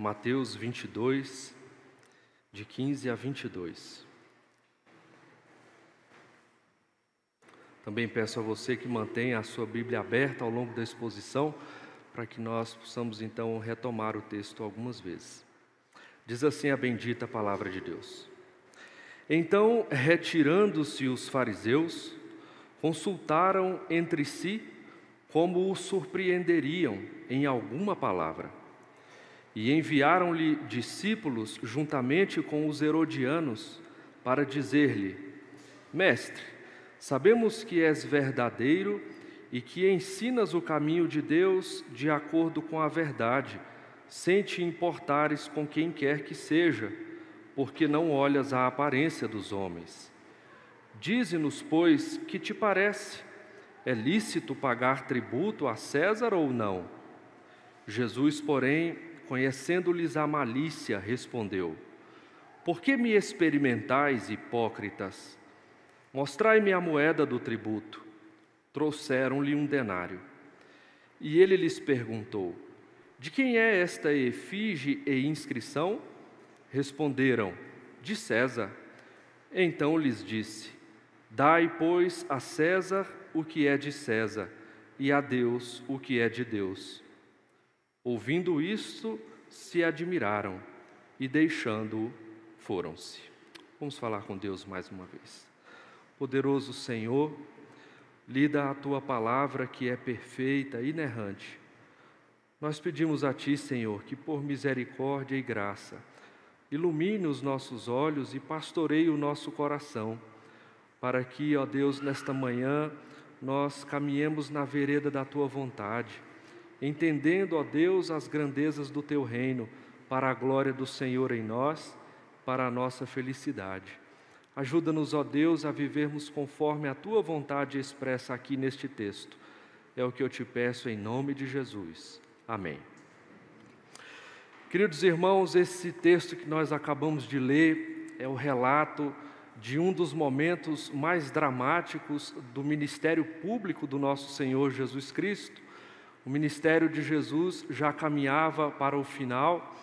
Mateus 22, de 15 a 22. Também peço a você que mantenha a sua Bíblia aberta ao longo da exposição, para que nós possamos então retomar o texto algumas vezes. Diz assim a bendita palavra de Deus. Então, retirando-se os fariseus, consultaram entre si como o surpreenderiam em alguma palavra. E enviaram-lhe discípulos juntamente com os herodianos para dizer-lhe: Mestre, sabemos que és verdadeiro e que ensinas o caminho de Deus de acordo com a verdade, sem te importares com quem quer que seja, porque não olhas a aparência dos homens. Dize-nos, pois, que te parece? É lícito pagar tributo a César ou não? Jesus, porém, conhecendo-lhes a malícia, respondeu: Por que me experimentais, hipócritas? Mostrai-me a moeda do tributo. Trouxeram-lhe um denário. E ele lhes perguntou: De quem é esta efígie e inscrição? Responderam: De César. Então lhes disse: Dai, pois, a César o que é de César, e a Deus o que é de Deus. Ouvindo isto, se admiraram e, deixando-o, foram-se. Vamos falar com Deus mais uma vez. Poderoso Senhor, lida a tua palavra que é perfeita, inerrante. Nós pedimos a ti, Senhor, que por misericórdia e graça, ilumine os nossos olhos e pastoreie o nosso coração, para que, ó Deus, nesta manhã, nós caminhemos na vereda da tua vontade, entendendo, ó Deus, as grandezas do teu reino, para a glória do Senhor em nós, para a nossa felicidade. Ajuda-nos, ó Deus, a vivermos conforme a tua vontade expressa aqui neste texto. É o que eu te peço em nome de Jesus. Amém. Queridos irmãos, esse texto que nós acabamos de ler é o relato de um dos momentos mais dramáticos do ministério público do nosso Senhor Jesus Cristo. O ministério de Jesus já caminhava para o final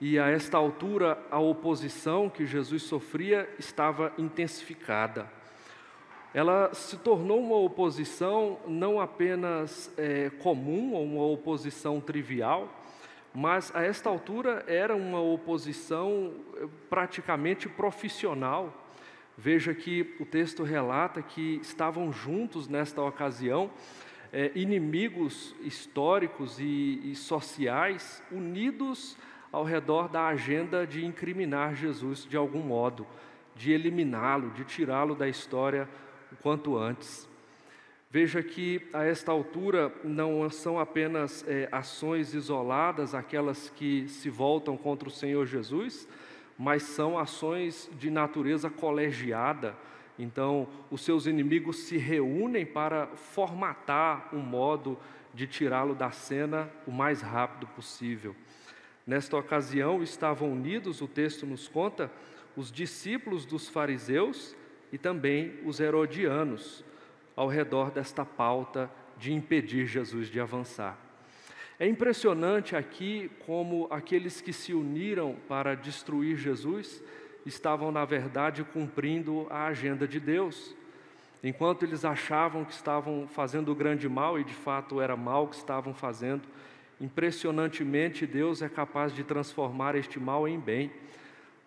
e a esta altura a oposição que Jesus sofria estava intensificada. Ela se tornou uma oposição não apenas é, comum ou uma oposição trivial, mas a esta altura era uma oposição é, praticamente profissional. Veja que o texto relata que estavam juntos nesta ocasião é, inimigos históricos e, e sociais unidos ao redor da agenda de incriminar Jesus de algum modo, de eliminá-lo, de tirá-lo da história o quanto antes. Veja que a esta altura não são apenas é, ações isoladas, aquelas que se voltam contra o Senhor Jesus, mas são ações de natureza colegiada. Então, os seus inimigos se reúnem para formatar um modo de tirá-lo da cena o mais rápido possível. Nesta ocasião, estavam unidos, o texto nos conta, os discípulos dos fariseus e também os herodianos, ao redor desta pauta de impedir Jesus de avançar. É impressionante aqui como aqueles que se uniram para destruir Jesus estavam, na verdade, cumprindo a agenda de Deus. Enquanto eles achavam que estavam fazendo o grande mal, e de fato era mal que estavam fazendo, impressionantemente Deus é capaz de transformar este mal em bem.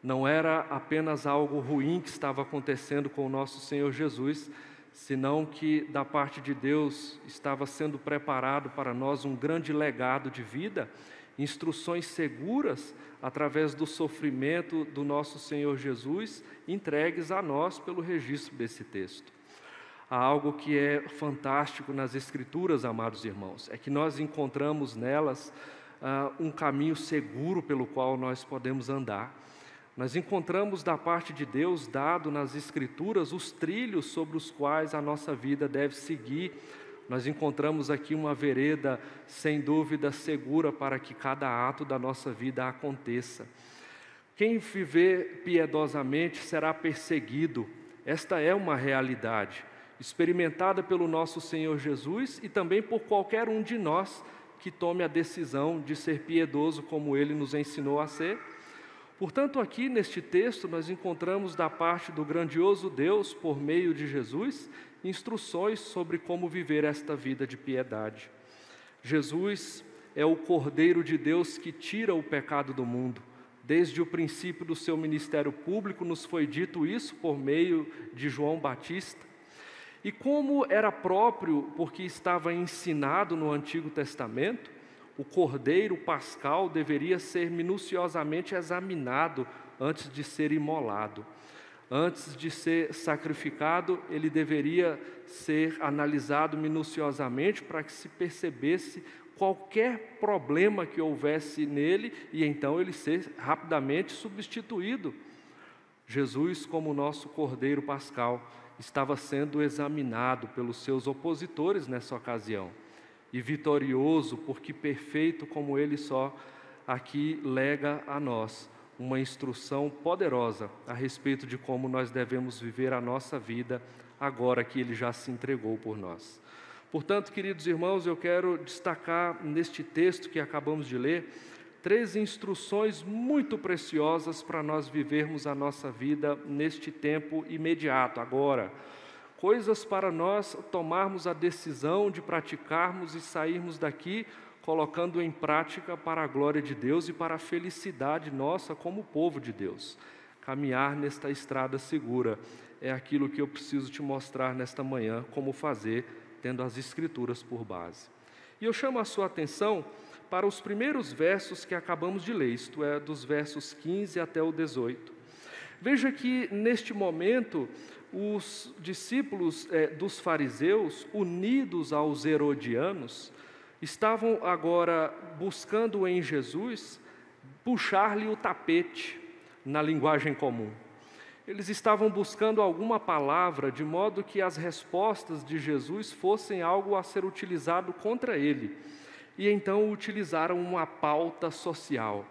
Não era apenas algo ruim que estava acontecendo com o nosso Senhor Jesus, senão que da parte de Deus estava sendo preparado para nós um grande legado de vida, instruções seguras através do sofrimento do nosso Senhor Jesus, entregues a nós pelo registro desse texto. Há algo que é fantástico nas Escrituras, amados irmãos, é que nós encontramos nelas uh, um caminho seguro pelo qual nós podemos andar. Nós encontramos da parte de Deus, dado nas Escrituras, os trilhos sobre os quais a nossa vida deve seguir. Nós encontramos aqui uma vereda, sem dúvida, segura para que cada ato da nossa vida aconteça. Quem viver piedosamente será perseguido, esta é uma realidade, experimentada pelo nosso Senhor Jesus e também por qualquer um de nós que tome a decisão de ser piedoso como ele nos ensinou a ser. Portanto, aqui neste texto, nós encontramos da parte do grandioso Deus, por meio de Jesus, instruções sobre como viver esta vida de piedade. Jesus é o Cordeiro de Deus que tira o pecado do mundo. Desde o princípio do seu ministério público, nos foi dito isso por meio de João Batista. E como era próprio, porque estava ensinado no Antigo Testamento, o cordeiro pascal deveria ser minuciosamente examinado antes de ser imolado. Antes de ser sacrificado, ele deveria ser analisado minuciosamente para que se percebesse qualquer problema que houvesse nele e então ele ser rapidamente substituído. Jesus, como nosso Cordeiro Pascal, estava sendo examinado pelos seus opositores nessa ocasião. E vitorioso, porque perfeito como ele só, aqui lega a nós uma instrução poderosa a respeito de como nós devemos viver a nossa vida agora que ele já se entregou por nós. Portanto, queridos irmãos, eu quero destacar neste texto que acabamos de ler três instruções muito preciosas para nós vivermos a nossa vida neste tempo imediato, agora. Coisas para nós tomarmos a decisão de praticarmos e sairmos daqui colocando em prática para a glória de Deus e para a felicidade nossa como povo de Deus. Caminhar nesta estrada segura é aquilo que eu preciso te mostrar nesta manhã, como fazer tendo as Escrituras por base. E eu chamo a sua atenção para os primeiros versos que acabamos de ler, isto é, dos versos 15 até o 18. Veja que neste momento os discípulos eh, dos fariseus, unidos aos herodianos, estavam agora buscando em Jesus puxar-lhe o tapete na linguagem comum. Eles estavam buscando alguma palavra de modo que as respostas de Jesus fossem algo a ser utilizado contra ele. E então utilizaram uma pauta social.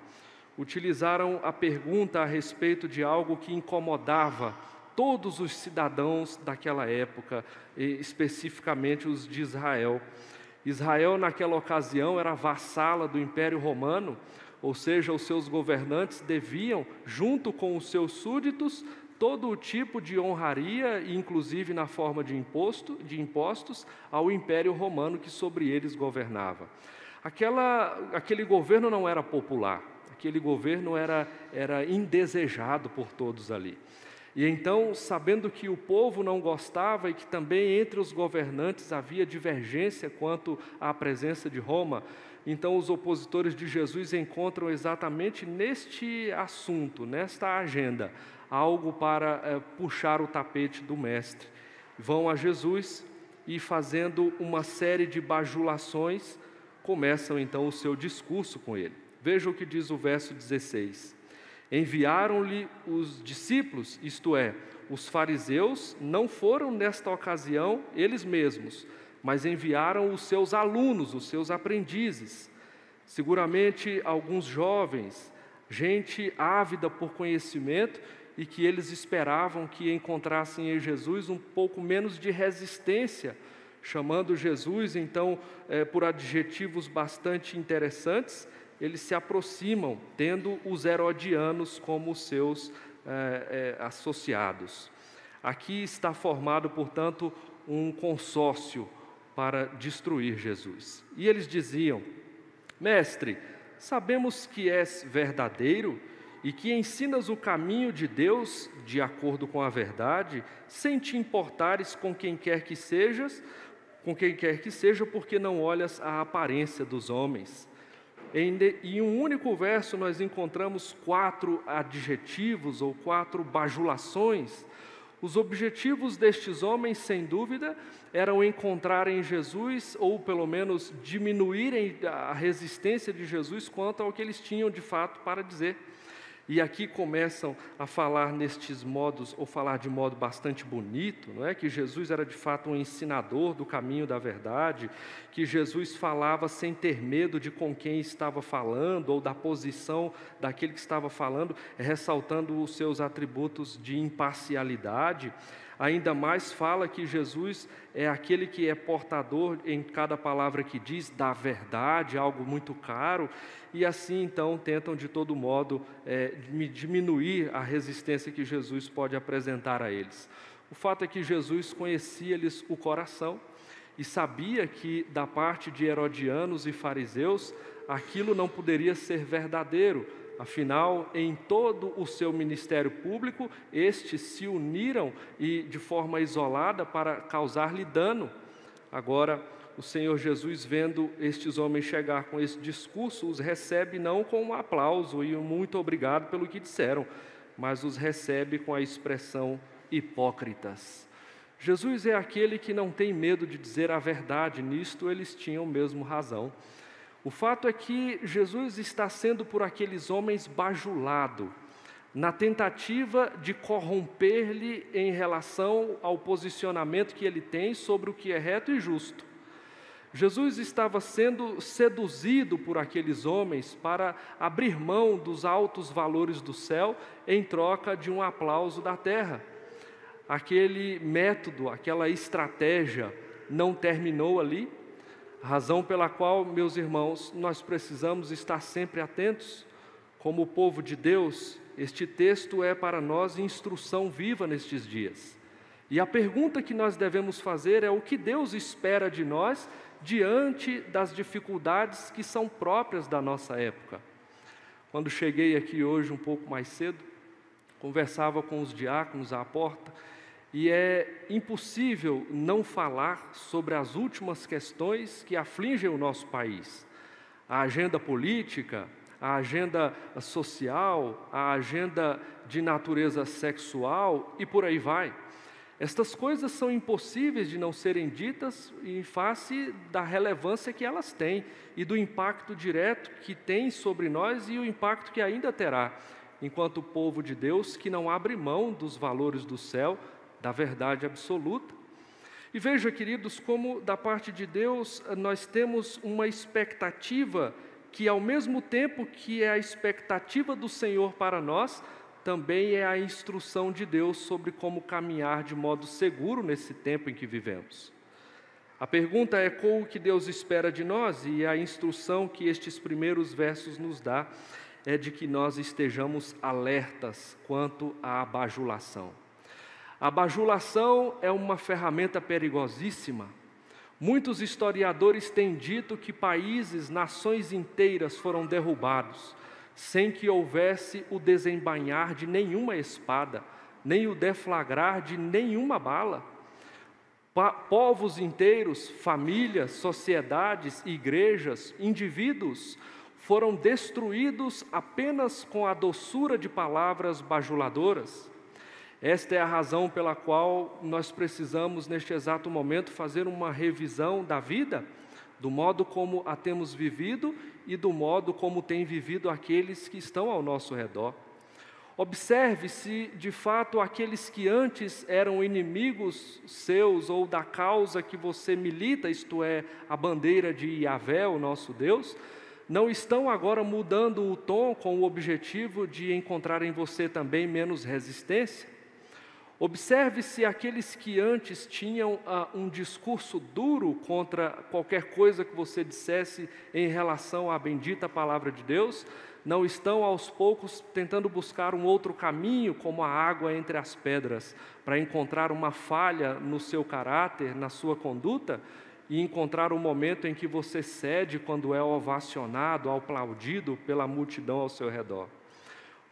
Utilizaram a pergunta a respeito de algo que incomodava todos os cidadãos daquela época, especificamente os de Israel. Israel, naquela ocasião, era vassala do Império Romano, ou seja, os seus governantes deviam, junto com os seus súditos, todo o tipo de honraria, inclusive na forma de imposto, de impostos, ao Império Romano que sobre eles governava. Aquela, aquele governo não era popular, aquele governo era, era indesejado por todos ali. E então, sabendo que o povo não gostava e que também entre os governantes havia divergência quanto à presença de Roma, então os opositores de Jesus encontram exatamente neste assunto, nesta agenda, algo para é, puxar o tapete do Mestre. Vão a Jesus e, fazendo uma série de bajulações, começam então o seu discurso com ele. Veja o que diz o verso 16. Enviaram-lhe os discípulos, isto é, os fariseus, não foram nesta ocasião eles mesmos, mas enviaram os seus alunos, os seus aprendizes. Seguramente alguns jovens, gente ávida por conhecimento e que eles esperavam que encontrassem em Jesus um pouco menos de resistência, chamando Jesus então é, por adjetivos bastante interessantes, eles se aproximam, tendo os herodianos como seus é, é, associados. Aqui está formado, portanto, um consórcio para destruir Jesus. E eles diziam: Mestre, sabemos que és verdadeiro e que ensinas o caminho de Deus de acordo com a verdade, sem te importares com quem quer que sejas, com quem quer que seja, porque não olhas a aparência dos homens. Em um único verso nós encontramos quatro adjetivos ou quatro bajulações. Os objetivos destes homens, sem dúvida, eram encontrar em Jesus, ou pelo menos diminuírem a resistência de Jesus quanto ao que eles tinham de fato para dizer. E aqui começam a falar nestes modos, ou falar de modo bastante bonito, não é? Que Jesus era de fato um ensinador do caminho da verdade, que Jesus falava sem ter medo de com quem estava falando ou da posição daquele que estava falando, ressaltando os seus atributos de imparcialidade. Ainda mais fala que Jesus é aquele que é portador em cada palavra que diz da verdade, algo muito caro, e assim então tentam de todo modo é, diminuir a resistência que Jesus pode apresentar a eles. O fato é que Jesus conhecia-lhes o coração e sabia que da parte de herodianos e fariseus aquilo não poderia ser verdadeiro, Afinal, em todo o seu ministério público, estes se uniram e de forma isolada para causar-lhe dano. Agora, o Senhor Jesus, vendo estes homens chegar com esse discurso, os recebe não com um aplauso e um muito obrigado pelo que disseram, mas os recebe com a expressão hipócritas. Jesus é aquele que não tem medo de dizer a verdade, nisto eles tinham mesmo razão. O fato é que Jesus está sendo por aqueles homens bajulado, na tentativa de corromper-lhe em relação ao posicionamento que ele tem sobre o que é reto e justo. Jesus estava sendo seduzido por aqueles homens para abrir mão dos altos valores do céu em troca de um aplauso da terra. Aquele método, aquela estratégia não terminou ali, razão pela qual, meus irmãos, nós precisamos estar sempre atentos. Como povo de Deus, este texto é para nós instrução viva nestes dias. E a pergunta que nós devemos fazer é o que Deus espera de nós diante das dificuldades que são próprias da nossa época. Quando cheguei aqui hoje um pouco mais cedo, conversava com os diáconos à porta e é impossível não falar sobre as últimas questões que afligem o nosso país. A agenda política, a agenda social, a agenda de natureza sexual e por aí vai. Estas coisas são impossíveis de não serem ditas em face da relevância que elas têm e do impacto direto que tem sobre nós e o impacto que ainda terá, enquanto povo de Deus que não abre mão dos valores do céu da verdade absoluta. E veja, queridos, como da parte de Deus nós temos uma expectativa que, ao mesmo tempo que é a expectativa do Senhor para nós, também é a instrução de Deus sobre como caminhar de modo seguro nesse tempo em que vivemos. A pergunta é qual o que Deus espera de nós, e a instrução que estes primeiros versos nos dá é de que nós estejamos alertas quanto à bajulação. A bajulação é uma ferramenta perigosíssima. Muitos historiadores têm dito que países, nações inteiras foram derrubados, sem que houvesse o desembainhar de nenhuma espada, nem o deflagrar de nenhuma bala. Povos inteiros, famílias, sociedades, igrejas, indivíduos foram destruídos apenas com a doçura de palavras bajuladoras. Esta é a razão pela qual nós precisamos, neste exato momento, fazer uma revisão da vida, do modo como a temos vivido e do modo como têm vivido aqueles que estão ao nosso redor. Observe se, de fato, aqueles que antes eram inimigos seus ou da causa que você milita, isto é, a bandeira de Yahvé, o nosso Deus, não estão agora mudando o tom com o objetivo de encontrar em você também menos resistência? Observe se aqueles que antes tinham ah, um discurso duro contra qualquer coisa que você dissesse em relação à bendita palavra de Deus, não estão aos poucos tentando buscar um outro caminho, como a água entre as pedras, para encontrar uma falha no seu caráter, na sua conduta e encontrar o um momento em que você cede quando é ovacionado, aplaudido pela multidão ao seu redor.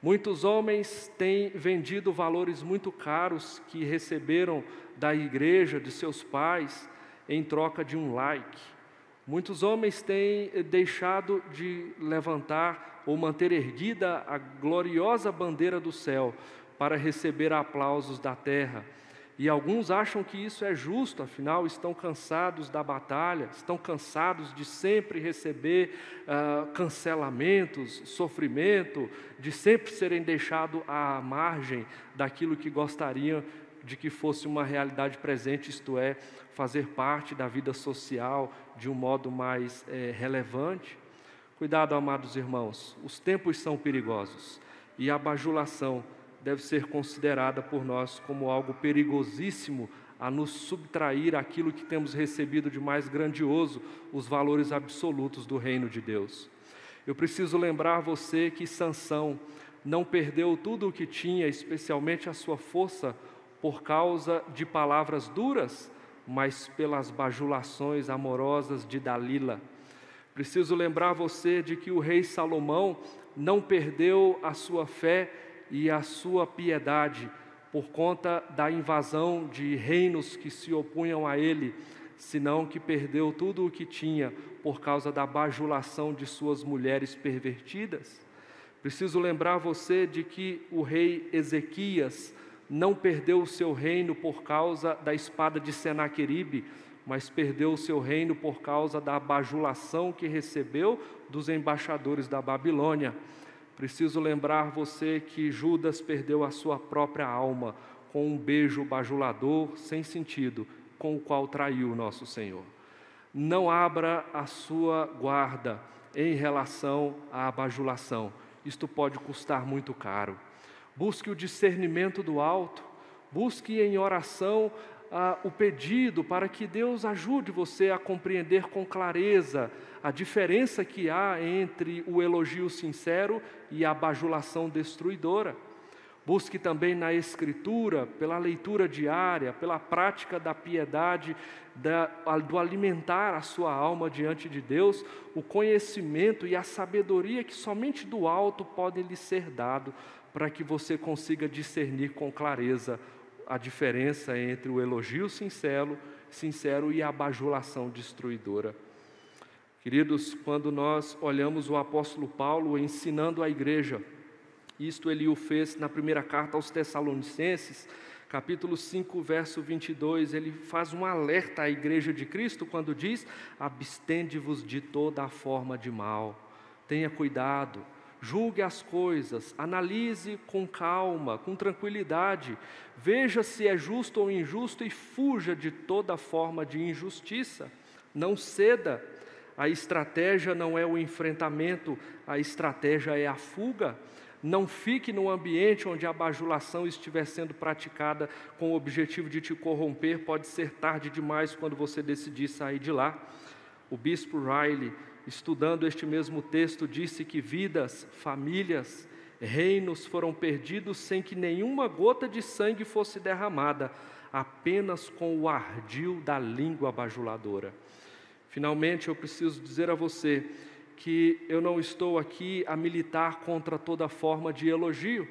Muitos homens têm vendido valores muito caros que receberam da igreja, de seus pais, em troca de um like. Muitos homens têm deixado de levantar ou manter erguida a gloriosa bandeira do céu para receber aplausos da terra e alguns acham que isso é justo, afinal, estão cansados da batalha, estão cansados de sempre receber uh, cancelamentos, sofrimento, de sempre serem deixados à margem daquilo que gostariam de que fosse uma realidade presente, isto é, fazer parte da vida social de um modo mais é, relevante. Cuidado, amados irmãos, os tempos são perigosos e a bajulação deve ser considerada por nós como algo perigosíssimo a nos subtrair aquilo que temos recebido de mais grandioso, os valores absolutos do reino de Deus. Eu preciso lembrar você que Sansão não perdeu tudo o que tinha, especialmente a sua força, por causa de palavras duras, mas pelas bajulações amorosas de Dalila. Preciso lembrar você de que o rei Salomão não perdeu a sua fé e a sua piedade por conta da invasão de reinos que se opunham a ele, senão que perdeu tudo o que tinha por causa da bajulação de suas mulheres pervertidas. Preciso lembrar você de que o rei Ezequias não perdeu o seu reino por causa da espada de Senaqueribe, mas perdeu o seu reino por causa da bajulação que recebeu dos embaixadores da Babilônia. Preciso lembrar você que Judas perdeu a sua própria alma com um beijo bajulador sem sentido, com o qual traiu nosso Senhor. Não abra a sua guarda em relação à bajulação. Isto pode custar muito caro busque o discernimento do alto, busque em oração ah, o pedido para que Deus ajude você a compreender com clareza a diferença que há entre o elogio sincero e a bajulação destruidora. Busque também na Escritura, pela leitura diária, pela prática da piedade, da, do alimentar a sua alma diante de Deus, o conhecimento e a sabedoria que somente do alto podem lhe ser dado para que você consiga discernir com clareza a diferença entre o elogio sincero, sincero e a bajulação destruidora. Queridos, quando nós olhamos o apóstolo Paulo ensinando a igreja, isto ele o fez na primeira carta aos Tessalonicenses, capítulo 5, verso 22, ele faz um alerta à igreja de Cristo quando diz: abstende-vos de toda a forma de mal, tenha cuidado julgue as coisas, analise com calma, com tranquilidade, veja se é justo ou injusto e fuja de toda forma de injustiça. Não ceda. A estratégia não é o enfrentamento, a estratégia é a fuga. Não fique num ambiente onde a bajulação estiver sendo praticada com o objetivo de te corromper, pode ser tarde demais quando você decidir sair de lá. O bispo Riley estudando este mesmo texto, disse que vidas, famílias, reinos foram perdidos sem que nenhuma gota de sangue fosse derramada, apenas com o ardil da língua bajuladora. Finalmente, eu preciso dizer a você que eu não estou aqui a militar contra toda forma de elogio.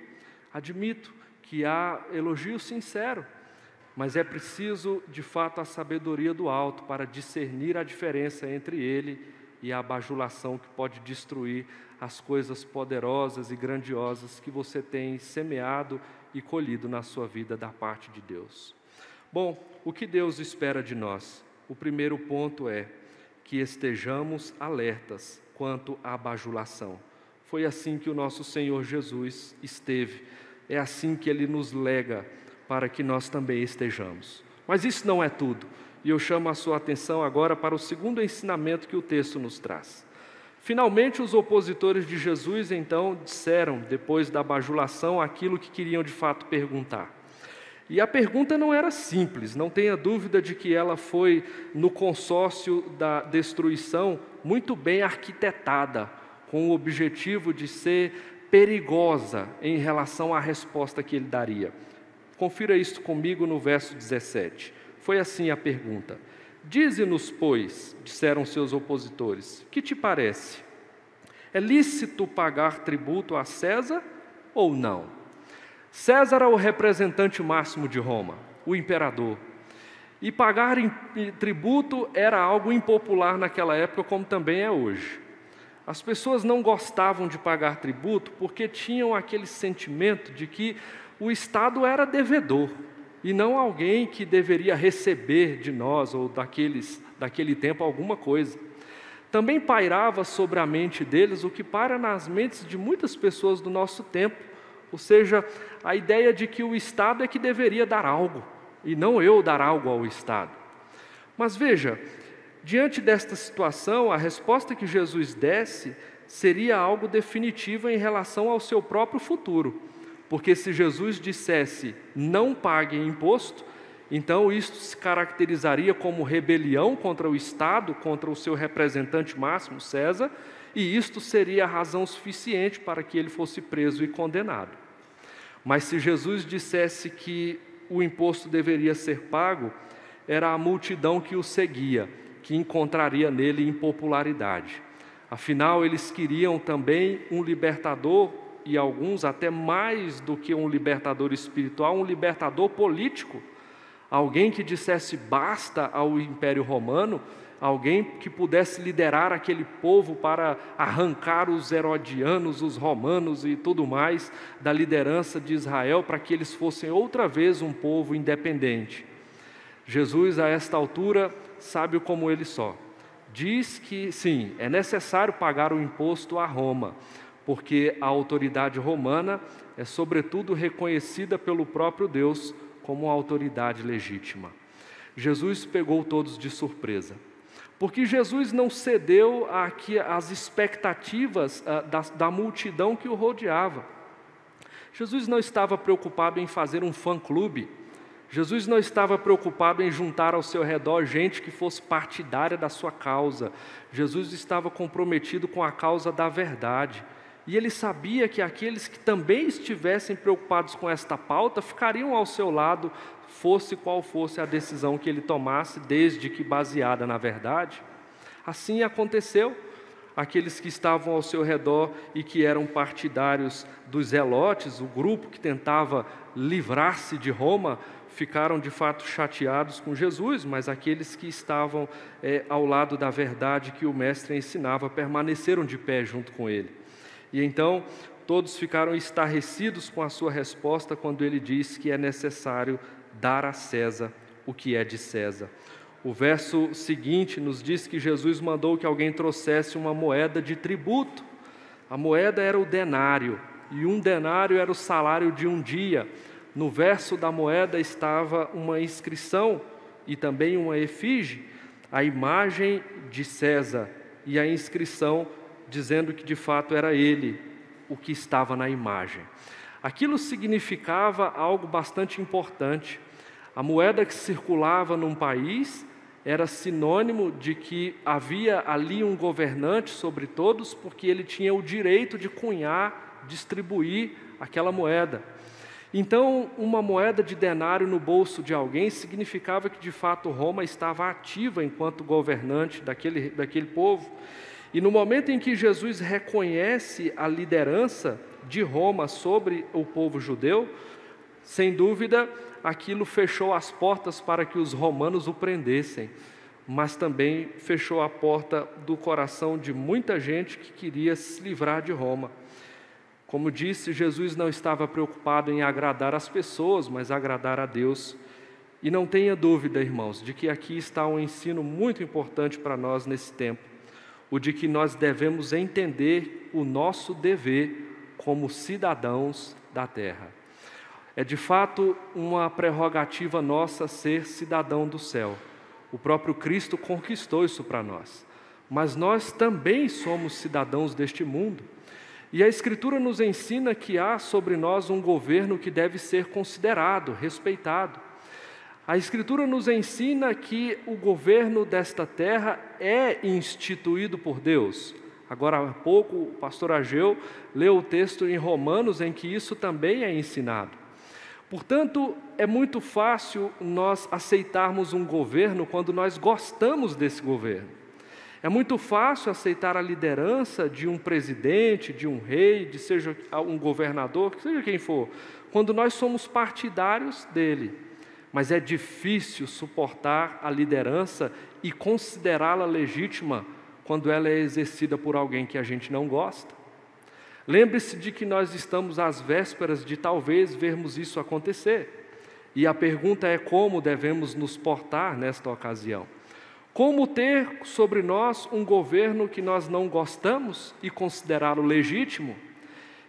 Admito que há elogio sincero, mas é preciso, de fato, a sabedoria do alto para discernir a diferença entre ele e a bajulação que pode destruir as coisas poderosas e grandiosas que você tem semeado e colhido na sua vida da parte de Deus. Bom, o que Deus espera de nós? O primeiro ponto é que estejamos alertas quanto à bajulação. Foi assim que o nosso Senhor Jesus esteve, é assim que ele nos lega para que nós também estejamos. Mas isso não é tudo. E eu chamo a sua atenção agora para o segundo ensinamento que o texto nos traz. Finalmente, os opositores de Jesus então disseram, depois da bajulação, aquilo que queriam de fato perguntar. E a pergunta não era simples, não tenha dúvida de que ela foi, no consórcio da destruição, muito bem arquitetada, com o objetivo de ser perigosa em relação à resposta que ele daria. Confira isso comigo no verso 17. Foi assim a pergunta: Dize-nos, pois, disseram seus opositores, que te parece? É lícito pagar tributo a César ou não? César é o representante máximo de Roma, o imperador. E pagar tributo era algo impopular naquela época, como também é hoje. As pessoas não gostavam de pagar tributo porque tinham aquele sentimento de que o Estado era devedor e não alguém que deveria receber de nós ou daqueles, daquele tempo alguma coisa. Também pairava sobre a mente deles o que para nas mentes de muitas pessoas do nosso tempo, ou seja, a ideia de que o Estado é que deveria dar algo e não eu dar algo ao Estado. Mas veja, diante desta situação, a resposta que Jesus desse seria algo definitivo em relação ao seu próprio futuro porque se Jesus dissesse não pague imposto, então isto se caracterizaria como rebelião contra o Estado, contra o seu representante máximo, César, e isto seria a razão suficiente para que ele fosse preso e condenado. Mas se Jesus dissesse que o imposto deveria ser pago, era a multidão que o seguia, que encontraria nele impopularidade. Afinal, eles queriam também um libertador, e alguns até mais do que um libertador espiritual, um libertador político. Alguém que dissesse basta ao Império Romano, alguém que pudesse liderar aquele povo para arrancar os herodianos, os romanos e tudo mais da liderança de Israel, para que eles fossem outra vez um povo independente. Jesus, a esta altura, sabe como ele só. Diz que sim, é necessário pagar o imposto a Roma, porque a autoridade romana é, sobretudo, reconhecida pelo próprio Deus como autoridade legítima. Jesus pegou todos de surpresa, porque Jesus não cedeu às expectativas ah, da, da multidão que o rodeava. Jesus não estava preocupado em fazer um fã-clube Jesus não estava preocupado em juntar ao seu redor gente que fosse partidária da sua causa. Jesus estava comprometido com a causa da verdade. E ele sabia que aqueles que também estivessem preocupados com esta pauta ficariam ao seu lado, fosse qual fosse a decisão que ele tomasse, desde que baseada na verdade. Assim aconteceu. Aqueles que estavam ao seu redor e que eram partidários dos Zelotes, o grupo que tentava livrar-se de Roma, ficaram de fato chateados com Jesus, mas aqueles que estavam é, ao lado da verdade que o Mestre ensinava permaneceram de pé junto com ele. E então todos ficaram estarrecidos com a sua resposta quando ele diz que é necessário dar a César o que é de César. O verso seguinte nos diz que Jesus mandou que alguém trouxesse uma moeda de tributo. A moeda era o denário, e um denário era o salário de um dia. No verso da moeda estava uma inscrição e também uma efígie, a imagem de César e a inscrição dizendo que de fato era ele o que estava na imagem. Aquilo significava algo bastante importante. A moeda que circulava num país era sinônimo de que havia ali um governante sobre todos, porque ele tinha o direito de cunhar, distribuir aquela moeda. Então, uma moeda de denário no bolso de alguém significava que de fato Roma estava ativa enquanto governante daquele, daquele povo. E no momento em que Jesus reconhece a liderança de Roma sobre o povo judeu, sem dúvida, aquilo fechou as portas para que os romanos o prendessem, mas também fechou a porta do coração de muita gente que queria se livrar de Roma. Como disse, Jesus não estava preocupado em agradar as pessoas, mas agradar a Deus. E não tenha dúvida, irmãos, de que aqui está um ensino muito importante para nós nesse tempo: o de que nós devemos entender o nosso dever como cidadãos da terra. É de fato uma prerrogativa nossa ser cidadão do céu. O próprio Cristo conquistou isso para nós. Mas nós também somos cidadãos deste mundo. E a Escritura nos ensina que há sobre nós um governo que deve ser considerado, respeitado. A Escritura nos ensina que o governo desta terra é instituído por Deus. Agora há pouco o pastor Ageu leu o texto em Romanos em que isso também é ensinado. Portanto, é muito fácil nós aceitarmos um governo quando nós gostamos desse governo. É muito fácil aceitar a liderança de um presidente, de um rei, de seja um governador, seja quem for, quando nós somos partidários dele. Mas é difícil suportar a liderança e considerá-la legítima quando ela é exercida por alguém que a gente não gosta. Lembre-se de que nós estamos às vésperas de talvez vermos isso acontecer. E a pergunta é como devemos nos portar nesta ocasião. Como ter sobre nós um governo que nós não gostamos e considerá-lo legítimo?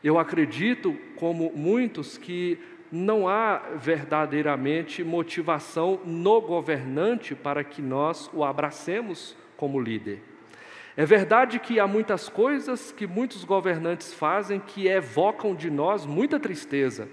Eu acredito, como muitos, que não há verdadeiramente motivação no governante para que nós o abracemos como líder. É verdade que há muitas coisas que muitos governantes fazem que evocam de nós muita tristeza.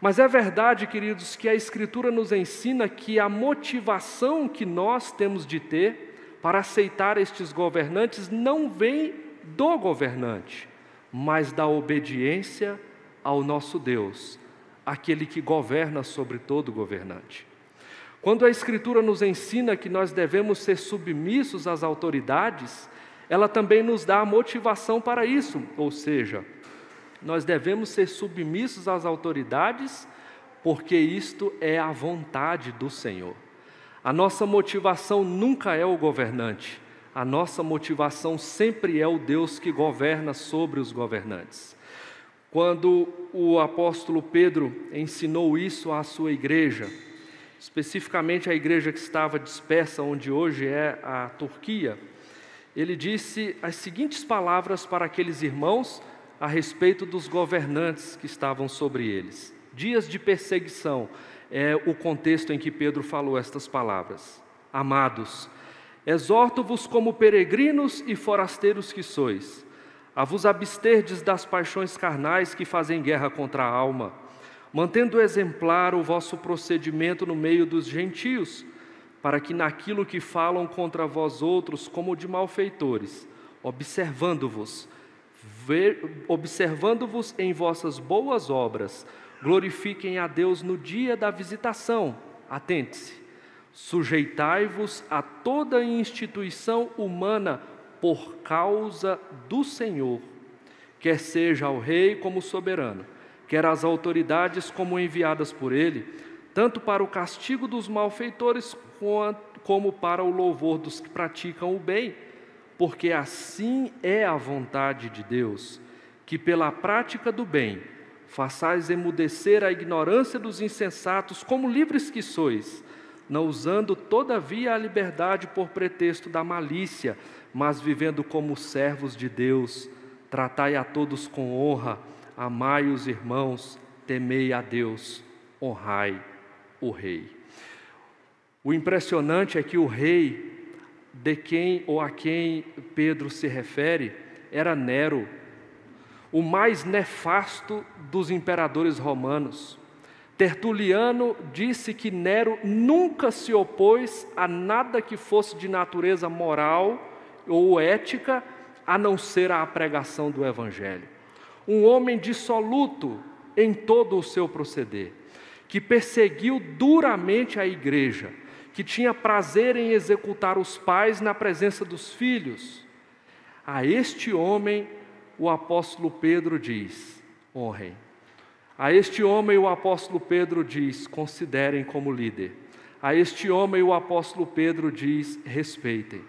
Mas é verdade, queridos, que a Escritura nos ensina que a motivação que nós temos de ter para aceitar estes governantes não vem do governante, mas da obediência ao nosso Deus, aquele que governa sobre todo governante. Quando a Escritura nos ensina que nós devemos ser submissos às autoridades, ela também nos dá a motivação para isso, ou seja, nós devemos ser submissos às autoridades, porque isto é a vontade do Senhor. A nossa motivação nunca é o governante, a nossa motivação sempre é o Deus que governa sobre os governantes. Quando o apóstolo Pedro ensinou isso à sua igreja, especificamente a igreja que estava dispersa, onde hoje é a Turquia, ele disse as seguintes palavras para aqueles irmãos a respeito dos governantes que estavam sobre eles. Dias de perseguição é o contexto em que Pedro falou estas palavras. Amados, exorto-vos como peregrinos e forasteiros que sois, a vos absterdes das paixões carnais que fazem guerra contra a alma mantendo exemplar o vosso procedimento no meio dos gentios, para que naquilo que falam contra vós outros como de malfeitores, observando-vos, observando-vos em vossas boas obras, glorifiquem a Deus no dia da visitação. Atente-se. Sujeitai-vos a toda instituição humana por causa do Senhor, quer seja ao rei como soberano quer as autoridades como enviadas por ele, tanto para o castigo dos malfeitores como para o louvor dos que praticam o bem, porque assim é a vontade de Deus, que pela prática do bem façais emudecer a ignorância dos insensatos, como livres que sois, não usando todavia a liberdade por pretexto da malícia, mas vivendo como servos de Deus, tratai a todos com honra amai os irmãos, temei a Deus, honrai o rei. O impressionante é que o rei de quem ou a quem Pedro se refere era Nero, o mais nefasto dos imperadores romanos. Tertuliano disse que Nero nunca se opôs a nada que fosse de natureza moral ou ética, a não ser a pregação do Evangelho um homem dissoluto em todo o seu proceder, que perseguiu duramente a igreja, que tinha prazer em executar os pais na presença dos filhos. A este homem, o apóstolo Pedro diz: honrem. A este homem, o apóstolo Pedro diz: considerem como líder. A este homem, o apóstolo Pedro diz: respeitem.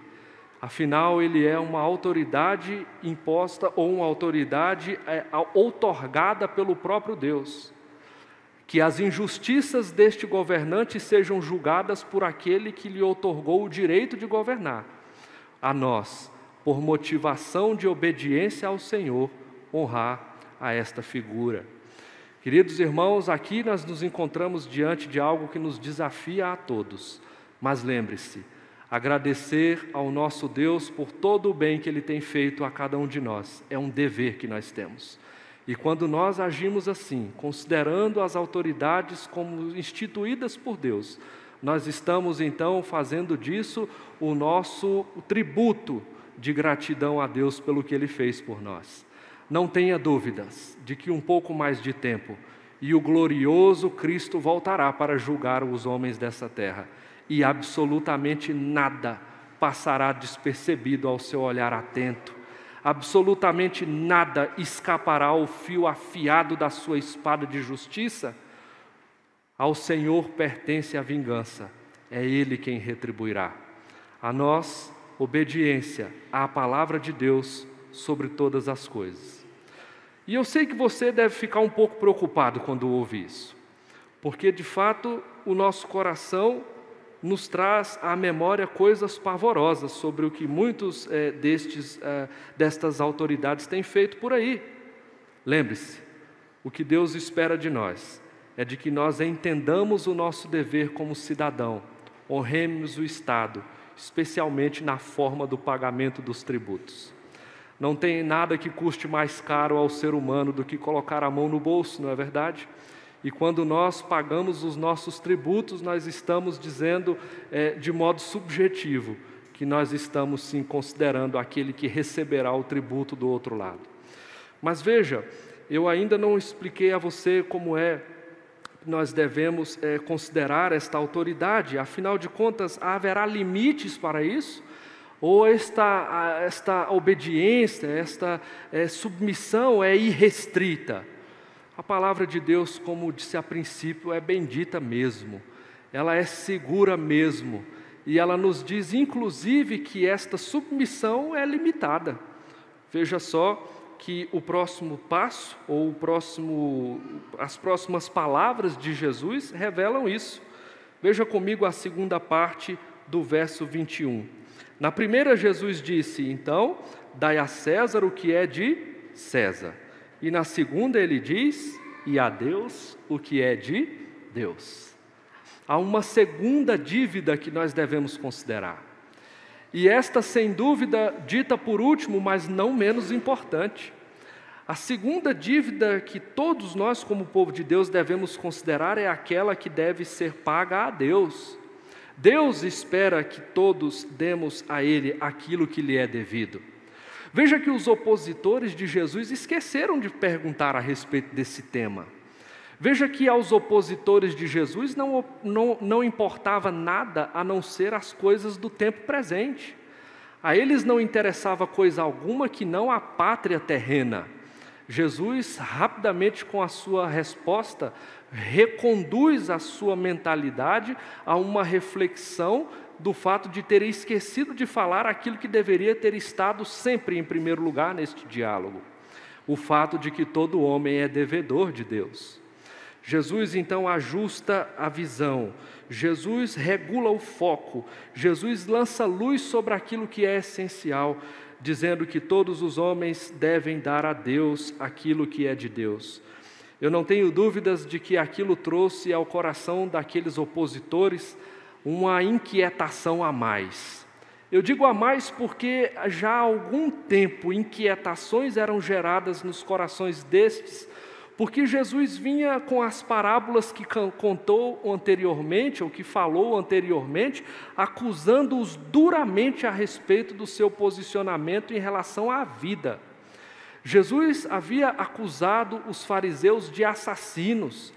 Afinal, ele é uma autoridade imposta ou uma autoridade é, outorgada pelo próprio Deus. Que as injustiças deste governante sejam julgadas por aquele que lhe outorgou o direito de governar. A nós, por motivação de obediência ao Senhor, honrar a esta figura. Queridos irmãos, aqui nós nos encontramos diante de algo que nos desafia a todos. Mas lembre-se, Agradecer ao nosso Deus por todo o bem que Ele tem feito a cada um de nós é um dever que nós temos. E quando nós agimos assim, considerando as autoridades como instituídas por Deus, nós estamos então fazendo disso o nosso tributo de gratidão a Deus pelo que Ele fez por nós. Não tenha dúvidas de que um pouco mais de tempo e o glorioso Cristo voltará para julgar os homens dessa terra e absolutamente nada passará despercebido ao seu olhar atento. Absolutamente nada escapará ao fio afiado da sua espada de justiça. Ao Senhor pertence a vingança, é Ele quem retribuirá. A nós, obediência à palavra de Deus sobre todas as coisas. E eu sei que você deve ficar um pouco preocupado quando ouve isso, porque de fato o nosso coração nos traz à memória coisas pavorosas sobre o que muitos é, destes, é, destas autoridades têm feito por aí. Lembre-se, o que Deus espera de nós é de que nós entendamos o nosso dever como cidadão, honremos o Estado, especialmente na forma do pagamento dos tributos. Não tem nada que custe mais caro ao ser humano do que colocar a mão no bolso, não é verdade? E quando nós pagamos os nossos tributos, nós estamos dizendo é, de modo subjetivo que nós estamos sim considerando aquele que receberá o tributo do outro lado. Mas veja, eu ainda não expliquei a você como é nós devemos é, considerar esta autoridade, afinal de contas, haverá limites para isso? Ou esta, esta obediência, esta é, submissão é irrestrita? A palavra de Deus, como disse a princípio, é bendita mesmo, ela é segura mesmo, e ela nos diz, inclusive, que esta submissão é limitada. Veja só que o próximo passo, ou o próximo, as próximas palavras de Jesus revelam isso. Veja comigo a segunda parte do verso 21. Na primeira, Jesus disse: Então, dai a César o que é de César. E na segunda, ele diz: E a Deus o que é de Deus. Há uma segunda dívida que nós devemos considerar. E esta, sem dúvida, dita por último, mas não menos importante. A segunda dívida que todos nós, como povo de Deus, devemos considerar é aquela que deve ser paga a Deus. Deus espera que todos demos a Ele aquilo que lhe é devido. Veja que os opositores de Jesus esqueceram de perguntar a respeito desse tema. Veja que aos opositores de Jesus não, não, não importava nada a não ser as coisas do tempo presente. A eles não interessava coisa alguma que não a pátria terrena. Jesus, rapidamente com a sua resposta, reconduz a sua mentalidade a uma reflexão do fato de ter esquecido de falar aquilo que deveria ter estado sempre em primeiro lugar neste diálogo: o fato de que todo homem é devedor de Deus. Jesus então ajusta a visão, Jesus regula o foco, Jesus lança luz sobre aquilo que é essencial, dizendo que todos os homens devem dar a Deus aquilo que é de Deus. Eu não tenho dúvidas de que aquilo trouxe ao coração daqueles opositores uma inquietação a mais. Eu digo a mais porque já há algum tempo inquietações eram geradas nos corações destes porque Jesus vinha com as parábolas que contou anteriormente, ou que falou anteriormente, acusando-os duramente a respeito do seu posicionamento em relação à vida. Jesus havia acusado os fariseus de assassinos,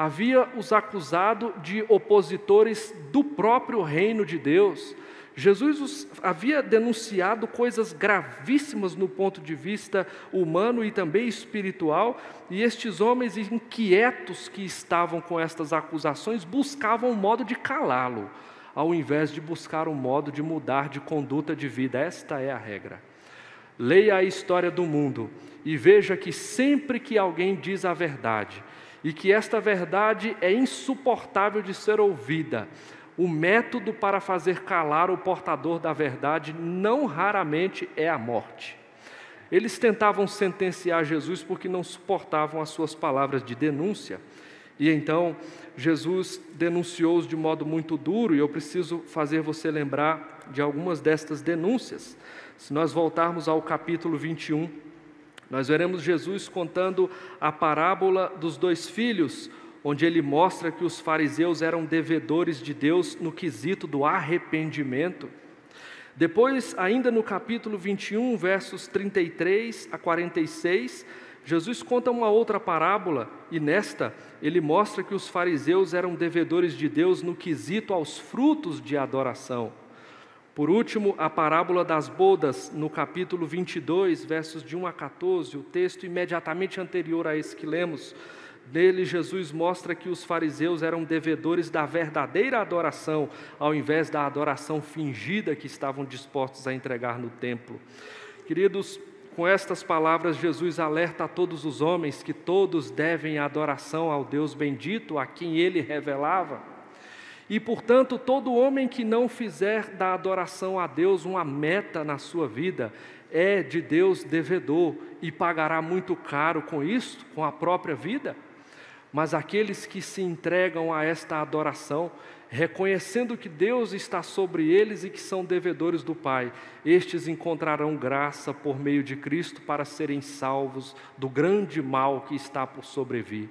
havia os acusado de opositores do próprio reino de Deus, Jesus havia denunciado coisas gravíssimas no ponto de vista humano e também espiritual, e estes homens inquietos que estavam com estas acusações buscavam um modo de calá-lo, ao invés de buscar um modo de mudar de conduta de vida. Esta é a regra. Leia a história do mundo e veja que sempre que alguém diz a verdade, e que esta verdade é insuportável de ser ouvida, o método para fazer calar o portador da verdade não raramente é a morte. Eles tentavam sentenciar Jesus porque não suportavam as suas palavras de denúncia. E então Jesus denunciou-os de modo muito duro, e eu preciso fazer você lembrar de algumas destas denúncias. Se nós voltarmos ao capítulo 21, nós veremos Jesus contando a parábola dos dois filhos, onde ele mostra que os fariseus eram devedores de Deus no quesito do arrependimento. Depois, ainda no capítulo 21, versos 33 a 46, Jesus conta uma outra parábola e nesta ele mostra que os fariseus eram devedores de Deus no quesito aos frutos de adoração. Por último, a parábola das bodas, no capítulo 22, versos de 1 a 14, o texto imediatamente anterior a esse que lemos, Nele, Jesus mostra que os fariseus eram devedores da verdadeira adoração, ao invés da adoração fingida que estavam dispostos a entregar no templo. Queridos, com estas palavras, Jesus alerta a todos os homens que todos devem adoração ao Deus bendito, a quem ele revelava. E, portanto, todo homem que não fizer da adoração a Deus uma meta na sua vida, é de Deus devedor e pagará muito caro com isso, com a própria vida. mas aqueles que se entregam a esta adoração, reconhecendo que Deus está sobre eles e que são devedores do Pai, estes encontrarão graça por meio de Cristo para serem salvos do grande mal que está por sobrevir.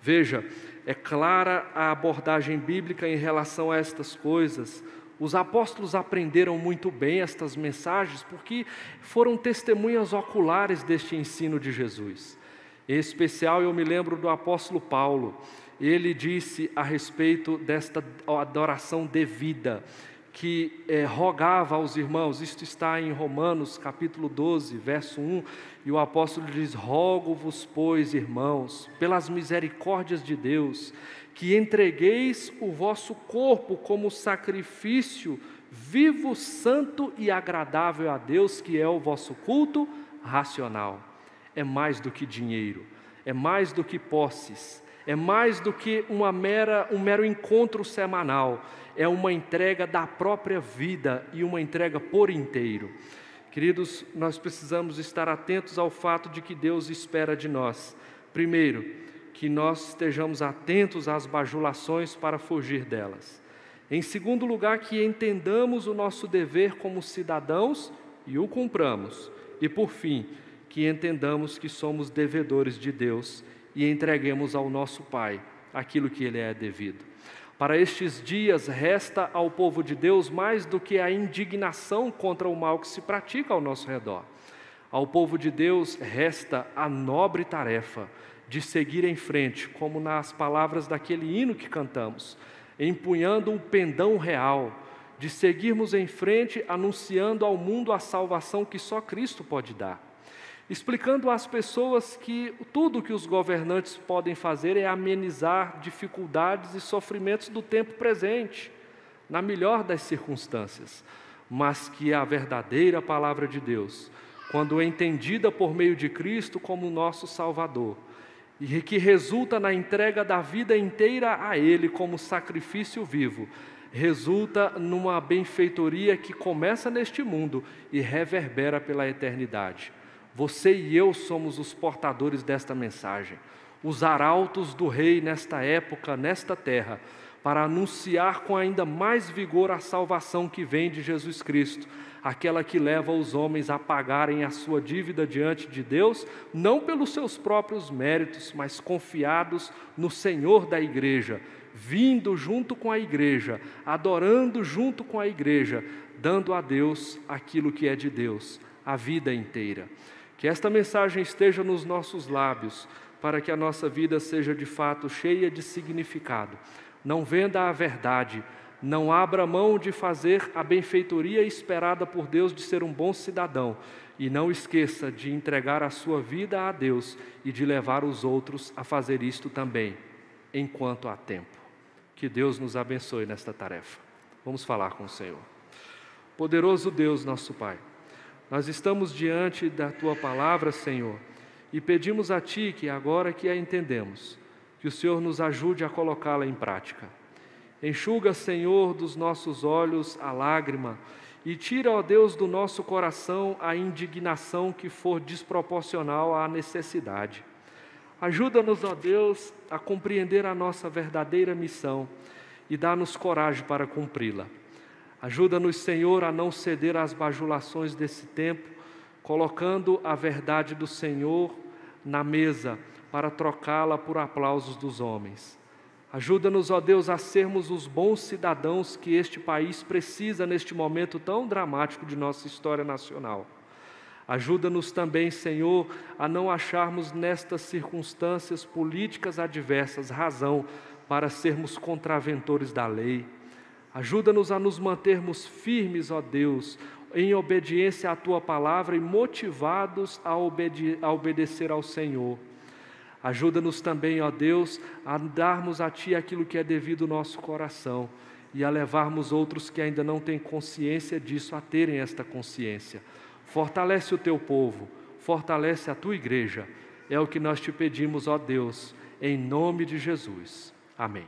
Veja, é clara a abordagem bíblica em relação a estas coisas. Os apóstolos aprenderam muito bem estas mensagens porque foram testemunhas oculares deste ensino de Jesus. Em especial, eu me lembro do apóstolo Paulo. Ele disse a respeito desta adoração devida, que é, rogava aos irmãos, isto está em Romanos capítulo 12, verso 1, e o apóstolo diz: Rogo-vos, pois, irmãos, pelas misericórdias de Deus, que entregueis o vosso corpo como sacrifício vivo, santo e agradável a Deus, que é o vosso culto racional. É mais do que dinheiro, é mais do que posses, é mais do que uma mera, um mero encontro semanal, é uma entrega da própria vida e uma entrega por inteiro. Queridos, nós precisamos estar atentos ao fato de que Deus espera de nós, primeiro, que nós estejamos atentos às bajulações para fugir delas. Em segundo lugar, que entendamos o nosso dever como cidadãos e o cumpramos. E por fim, que entendamos que somos devedores de Deus e entreguemos ao nosso Pai aquilo que Ele é devido. Para estes dias, resta ao povo de Deus mais do que a indignação contra o mal que se pratica ao nosso redor. Ao povo de Deus resta a nobre tarefa de seguir em frente, como nas palavras daquele hino que cantamos, empunhando um pendão real, de seguirmos em frente anunciando ao mundo a salvação que só Cristo pode dar explicando às pessoas que tudo que os governantes podem fazer é amenizar dificuldades e sofrimentos do tempo presente, na melhor das circunstâncias, mas que a verdadeira palavra de Deus, quando entendida por meio de Cristo como nosso Salvador, e que resulta na entrega da vida inteira a Ele como sacrifício vivo, resulta numa benfeitoria que começa neste mundo e reverbera pela eternidade. Você e eu somos os portadores desta mensagem, os arautos do Rei nesta época, nesta terra, para anunciar com ainda mais vigor a salvação que vem de Jesus Cristo, aquela que leva os homens a pagarem a sua dívida diante de Deus, não pelos seus próprios méritos, mas confiados no Senhor da igreja, vindo junto com a igreja, adorando junto com a igreja, dando a Deus aquilo que é de Deus, a vida inteira. Que esta mensagem esteja nos nossos lábios, para que a nossa vida seja de fato cheia de significado. Não venda a verdade, não abra mão de fazer a benfeitoria esperada por Deus de ser um bom cidadão, e não esqueça de entregar a sua vida a Deus e de levar os outros a fazer isto também, enquanto há tempo. Que Deus nos abençoe nesta tarefa. Vamos falar com o Senhor. Poderoso Deus, nosso Pai. Nós estamos diante da tua palavra, Senhor, e pedimos a ti que agora que a entendemos, que o Senhor nos ajude a colocá-la em prática. Enxuga, Senhor, dos nossos olhos a lágrima e tira, ó Deus, do nosso coração a indignação que for desproporcional à necessidade. Ajuda-nos, ó Deus, a compreender a nossa verdadeira missão e dá-nos coragem para cumpri-la. Ajuda-nos, Senhor, a não ceder às bajulações desse tempo, colocando a verdade do Senhor na mesa para trocá-la por aplausos dos homens. Ajuda-nos, ó Deus, a sermos os bons cidadãos que este país precisa neste momento tão dramático de nossa história nacional. Ajuda-nos também, Senhor, a não acharmos nestas circunstâncias políticas adversas razão para sermos contraventores da lei Ajuda-nos a nos mantermos firmes, ó Deus, em obediência à tua palavra e motivados a, obede a obedecer ao Senhor. Ajuda-nos também, ó Deus, a darmos a Ti aquilo que é devido ao nosso coração e a levarmos outros que ainda não têm consciência disso a terem esta consciência. Fortalece o Teu povo, fortalece a Tua igreja. É o que nós te pedimos, ó Deus, em nome de Jesus. Amém.